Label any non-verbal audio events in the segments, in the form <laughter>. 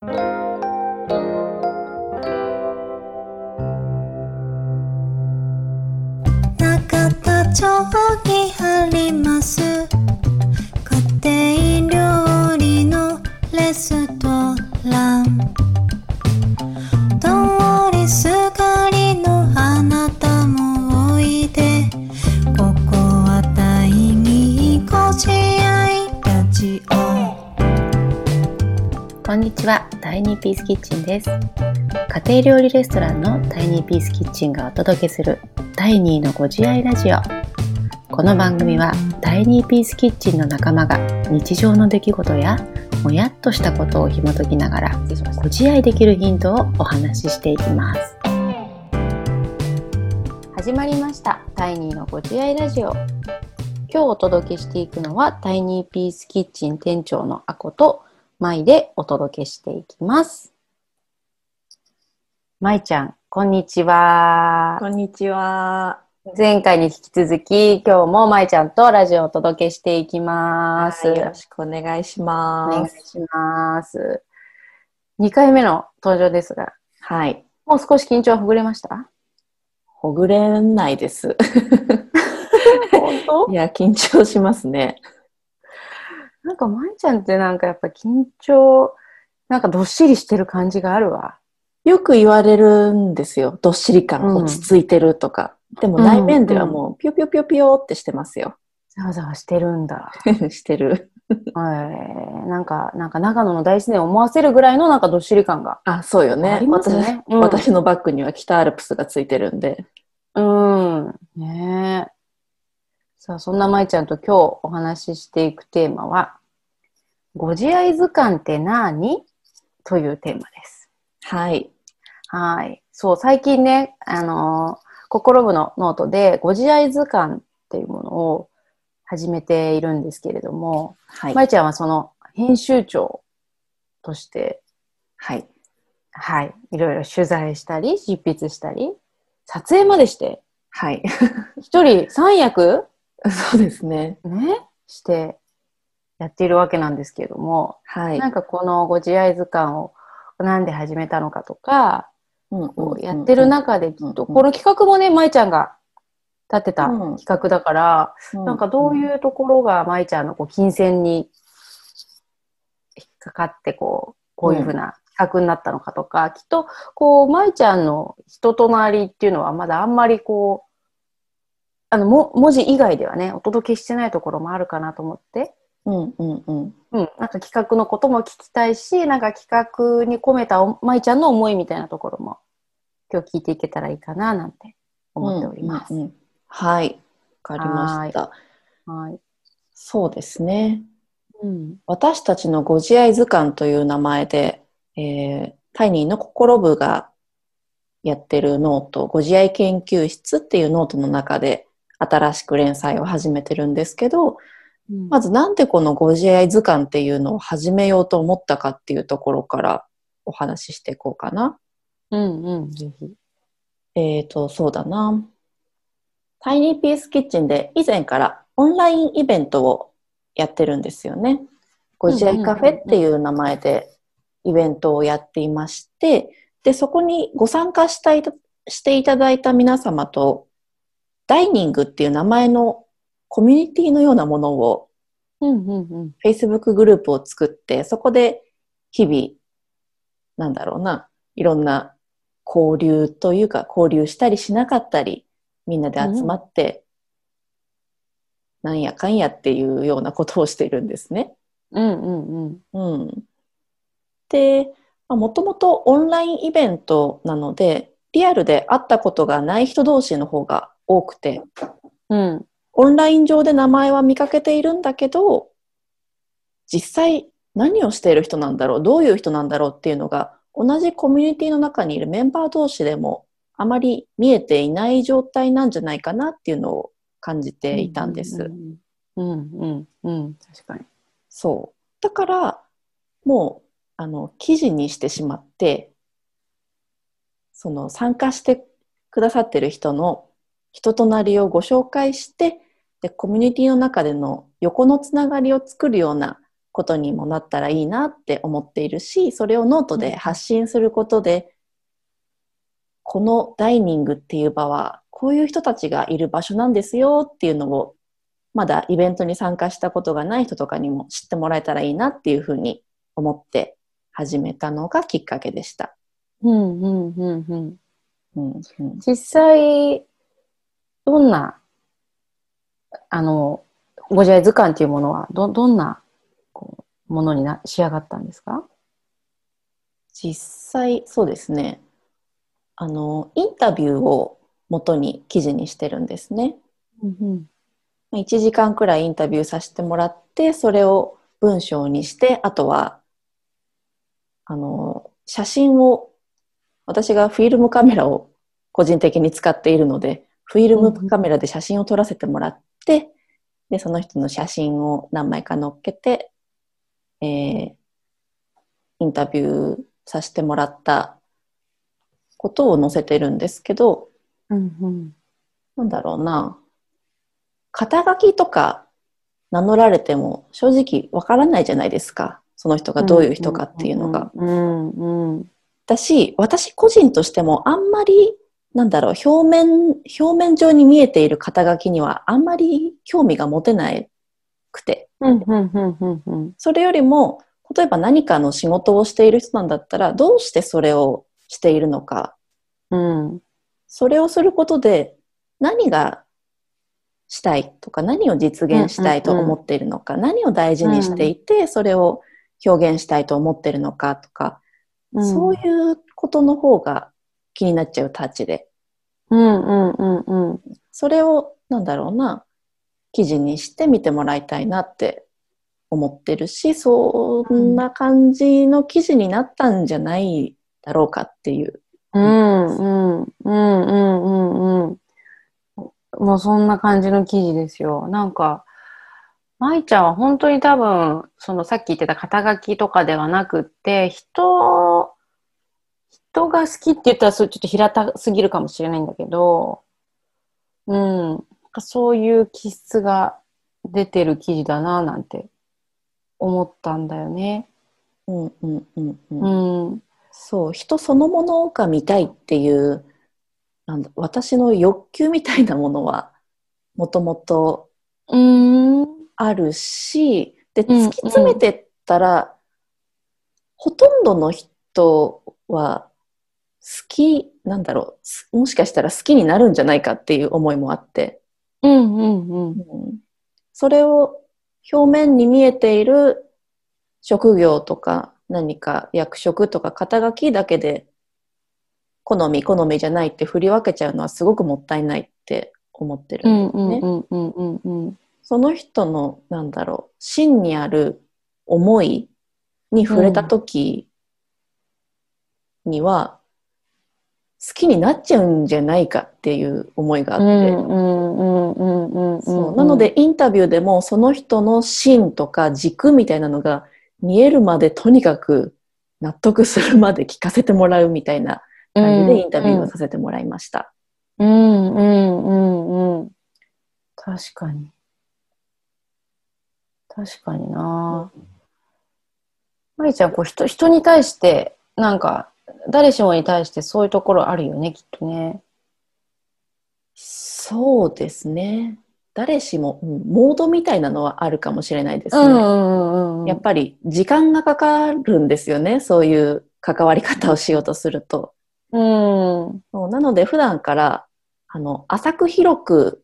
中田町にありますこんにちは、タイニーピースキッチンです。家庭料理レストランのタイニーピースキッチンがお届けする第2のご自愛ラジオ。この番組はタイニーピースキッチンの仲間が日常の出来事やもやっとしたことを紐解きながらご自愛できるヒントをお話ししていきます。始まりました。タイニーのご自愛ラジオ。今日お届けしていくのはタイニーピースキッチン店長のあこと舞でお届けしていきます。舞ちゃん、こんにちは。こんにちは。前回に引き続き、今日も舞ちゃんとラジオをお届けしていきます。はいよろしくお願いしおます。願いします。2回目の登場ですが、はい。もう少し緊張はほぐれました？ほぐれないです。<laughs> 本いや、緊張しますね。なんか舞ちゃんってなんかやっぱ緊張、なんかどっしりしてる感じがあるわ。よく言われるんですよ。どっしり感、うん落ち着いてるとか。でも内面ではもう、ピヨピヨピヨピヨってしてますよ。ざわざわしてるんだ。<laughs> してる。はい。なんか、なんか長野の大自然を思わせるぐらいのなんかどっしり感が。あ、そうよね。ありますねうん私私のバッグには北アルプスがついてるんで。うん。ねえ。さあ、そんな舞ちゃんと今日お話ししていくテーマは、ご自愛図鑑って何？というテーマです。はい。はい。そう、最近ね、あのー心部のノートで、ご自愛図鑑っていうものを始めているんですけれども、はい。舞ちゃんはその編集長として、はい。はい、いろいろ取材したり、執筆したり、撮影までして、はい。一人三役 <laughs> そうですね。ね、してやっているわけなんですけれども、はい。なんかこのご自愛図鑑をなんで始めたのかとか、うんこうやってる中できっと、うん。この企画もね、舞ちゃんが立てたうん。企画だから、なんかどうういうところが舞ちゃんのこう金銭に引っかかってこう、こういうふうな企画になったのかとか、きっとこう、舞ちゃんの人となりっていうのはまだあんまりこう、あの、も文字以外ではね、お届けしてないところもあるかなと思って、うんうんうん。うん、なんか企画のことも聞きたいし、なんか企画に込めたお舞ちゃんの思いみたいなところも今日聞いていけたらいいかななんて思っております。うんうんうんはい。わかりました。はい。そうですね。うん。私たちのご自愛図鑑という名前で、えータイニーの心部がやってるノート、ご自愛研究室っていうノートの中で新しく連載を始めてるんですけど、まず、ずなんでこのご自愛図鑑っていうのを始めようと思ったかっていうところからお話ししていこうかな。うんうん、ぜひ。えーと、そうだな。タイニーピースキッチンで以前からオンラインイベントをやってるんですよね。ご自愛カフェっていう名前でイベントをやっていまして、で、そこにご参加したいしていただいた皆様と、ダイニングっていう名前のコミュニティのようなものをうんうんうん。Facebook グループを作って、そこで日々、なんだろうな、いろんな交流というか、交流したりしなかったり、みんなで集まって、なんやかんやっていうようなことをしているんですね。うんうんうん。うん。で、もともとオンラインイベントなので、リアルで会ったことがない人同士の方が多くて、うん。オンライン上で名前は見かけているんだけど、実際何をしている人なんだろう、どういう人なんだろうっていうのが、同じコミュニティの中にいるメンバー同士でもあまり見えていない状態なんじゃないかなっていうのを感じていたんです。うんうんうんうん。確かに。そう。だから、もう、あの、記事にしてしまって、その参加してくださってる人の人となりをご紹介して、で、コミュニティの中での横のつながりを作るようなことにもなったらいいなって思っているし、それをノートで発信することで、このダイニングっていう場は、こういう人たちがいる場所なんですよっていうのを、まだイベントに参加したことがない人とかにも知ってもらえたらいいなっていうふうに思って始めたのがきっかけでした。うんうんうんうん。うんうん実際、どんな、あの、ご自愛図鑑っていうものは、ど、どんな、こう、ものにな、仕上がったんですか？実際、そうですね。あの、インタビューを元に記事にしてるんですね。うんまあ1時間くらいインタビューさせてもらって、それを文章にして、あとは、あの、写真を、私がフィルムカメラを個人的に使っているので、フィルムカメラで写真を撮らせてもらって、で、その人の写真を何枚か載っけて、えーインタビューさせてもらったことを載せてるんですけど、うんうんなんだろうな。肩書きとか名乗られても正直わからないじゃないですか。その人がどういう人かっていうのが。だし、私個人としてもあんまり、なんだろう、表面、表面上に見えている肩書きにはあんまり興味が持てなくて。うんうんうんうんうん。それよりも、例えば何かの仕事をしている人なんだったら、どうしてそれをしているのか、うん。それをすることで何がしたいとか何を実現したいと思っているのか、何を大事にしていてそれを表現したいと思っているのかとか、うん。そういうことの方が気になっちゃうタッチでうんうんうんうんそれをなんだろうな記事にして見てもらいたいなって思ってるしそんな感じの記事になったんじゃないだろうかっていう。うんうんうんうんうんうんもうそんな感じの記事ですよ。なんか、舞ちゃんは本当に多分、そのさっき言ってた肩書きとかではなくって、人、人が好きって言ったらそれちょっと平たすぎるかもしれないんだけど、うん、そういう気質が出てる記事だななんて思ったんだよね。うんうんうんうんうん。そう、人そのものが見たいっていう、なんだ私の欲求みたいなものは、もともと。あるし、で、うん突き詰めてったら、ほとんどの人は、好き、なんだろうす、もしかしたら好きになるんじゃないかっていう思いもあって、うんうんうん。うんそれを表面に見えている職業とか何か役職とか肩書きだけで好み好みじゃないって振り分けちゃうのはすごくもったいないって思ってるうんんですね。うんうんうんうんうん。その人のなんだろう真にある思いに触れた時には、好きになっちゃうんじゃないかっていう思いがあって、なので、インタビューでもその人の芯とか軸みたいなのが見えるまでとにかく納得するまで聞かせてもらうみたいな感じでインタビューをさせてもらいました。うんうんうんうん。確かに。確かになまりちゃん、こう人、人に対して、なんか、誰しもに対してそういうところあるよね、きっとね。そうですね。誰しも、うんモードみたいなのはあるかもしれないですね。うんうんうん。やっぱり時間がかかるんですよね。そういう関わり方をしようとすると。うん。そうなので普段からあの浅く広く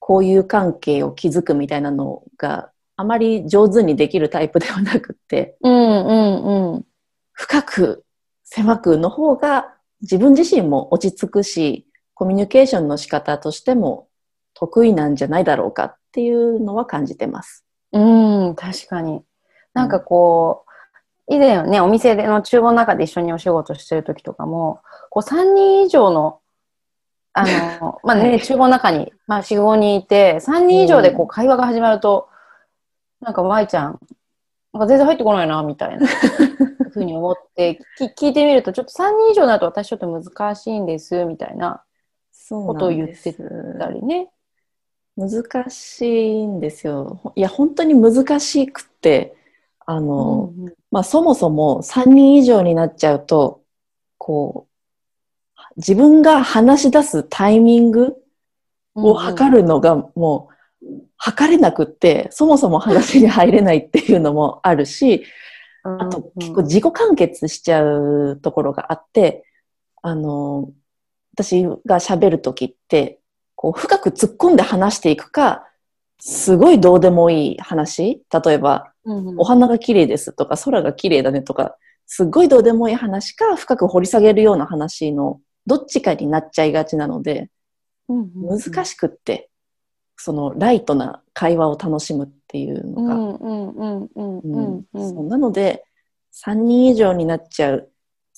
交友関係を築くみたいなのがあまり上手にできるタイプではなくってうんうんうん。深く狭くの方が自分自身も落ち着くしコミュニケーションの仕方としても得意なんじゃないだろうかっていうのは感じてます。うん、確かに。なんかこう、以前ね、お店での厨房の中で一緒にお仕事してる時とかも、こう3人以上の、あの、<laughs> まあね、はい厨房の中に、まあ4、5人いて、3人以上でこう会話が始まると、なんか舞ちゃん、なんか全然入ってこないな、みたいなふうに思って、<laughs> き聞いてみると、ちょっと3人以上になると私ちょっと難しいんです、みたいなことを言ってたりね。難しいんですよ。ほいや、本当に難しくって、あの、うんまあそもそも3人以上になっちゃうと、こう、自分が話し出すタイミングを測るのがもう測れなくって、そもそも話に入れないっていうのもあるし、あと結構自己完結しちゃうところがあって、あの、私が喋るときって、こう深く突っ込んで話していくか、すごいどうでもいい話。例えば、うんうん。お花が綺麗ですとか、空が綺麗だねとか、すっごいどうでもいい話か、深く掘り下げるような話のどっちかになっちゃいがちなので、難しくって、そのライトな会話を楽しむっていうのが、うんうんうんうんうんうんそうなので、3人以上になっちゃう。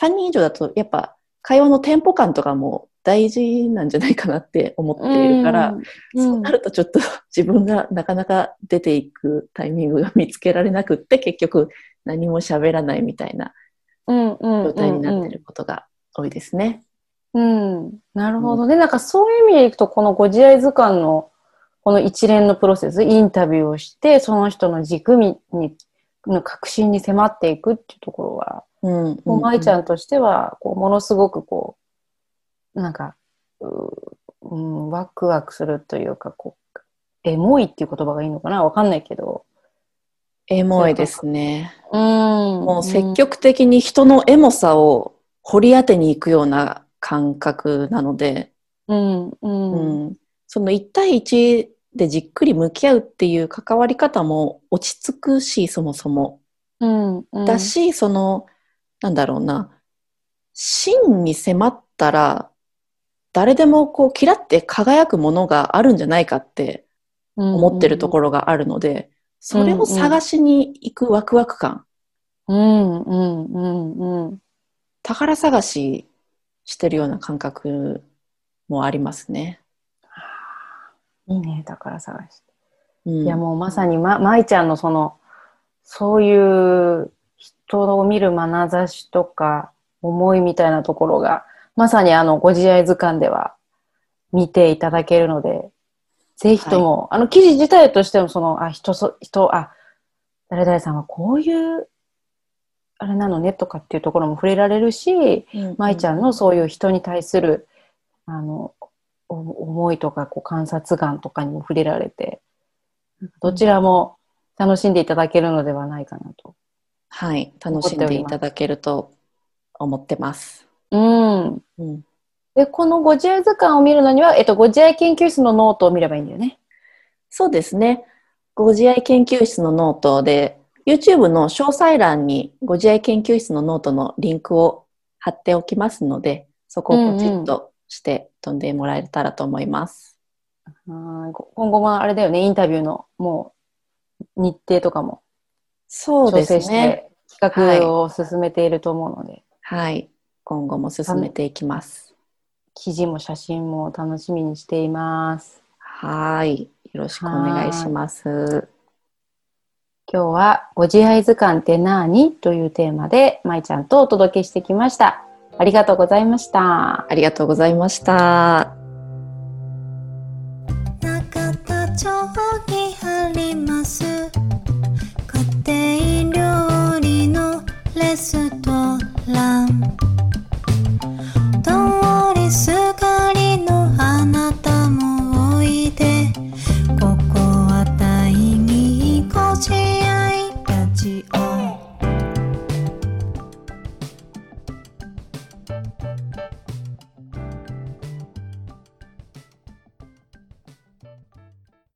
3人以上だと、やっぱ会話のテンポ感とかも大事なんじゃないかなって思っているから、そうなるとちょっと自分がなかなか出ていくタイミングが見つけられなくって、結局何も喋らないみたいな状状態になってることが多いですね。うん、なるほどね。なんかそういう意味でいくと、このご自愛図鑑のこの一連のプロセス、インタビューをして、その人の軸に、の確信に迫っていくっていうところは、うん。もう舞ちゃん。んとしては、こう、ものすごくこう、なんか、ううん、ワクワクするというか、こう、エモいっていう言葉がいいのかな？わかんないけど。エモいですね。うん。もう積極的に人のエモさを掘り当てに行くような感覚なので、うん、うん、ううん。ん、その1対1でじっくり向き合うっていう関わり方も落ち着くし、そもそも。うん、だし、その、なんだろうな、真に迫ったら、誰でもこう、キラって輝くものがあるんじゃないかって思ってるところがあるので、それを探しに行くワクワク感、うん、うん、うん、うん。宝探ししてるような感覚もありますね。いいね、宝探し。うん、いや、もうまさにま、舞ちゃんのその、そういう人を見る眼差しとか思いみたいなところが、まさにあの、ご自愛図鑑では見ていただけるので、ぜひとも、あの、記事自体としてもその、あ、人そ、人、あ、誰々さんはこういう、あれなのねとかっていうところも触れられるし、うん、舞ちゃんのそういう人に対する、あの、お思いとか、こう、観察眼とかにも触れられて、どちらも楽しんでいただけるのではないかなと。はい、楽しんでいただけると思ってます。うん。うん、で、このご自愛図鑑を見るのには、えっと、ご自愛研究室のノートを見ればいいんだよね。そうですね。ご自愛研究室のノートで、YouTube の詳細欄にご自愛研究室のノートのリンクを貼っておきますので、そこをポチッとして飛んでもらえたらと思います。今後もあれだよね、インタビューのもう日程とかもそうで調整しすね。て企画を進めていると思うので、はい。今後も進めていきます。記事も写真も楽しみにしています。はい。よろしくお願いします。今日はご自愛図鑑って何？というテーマで、まいちゃんとお届けしてきました。ありがとうございました。ありがとうございました。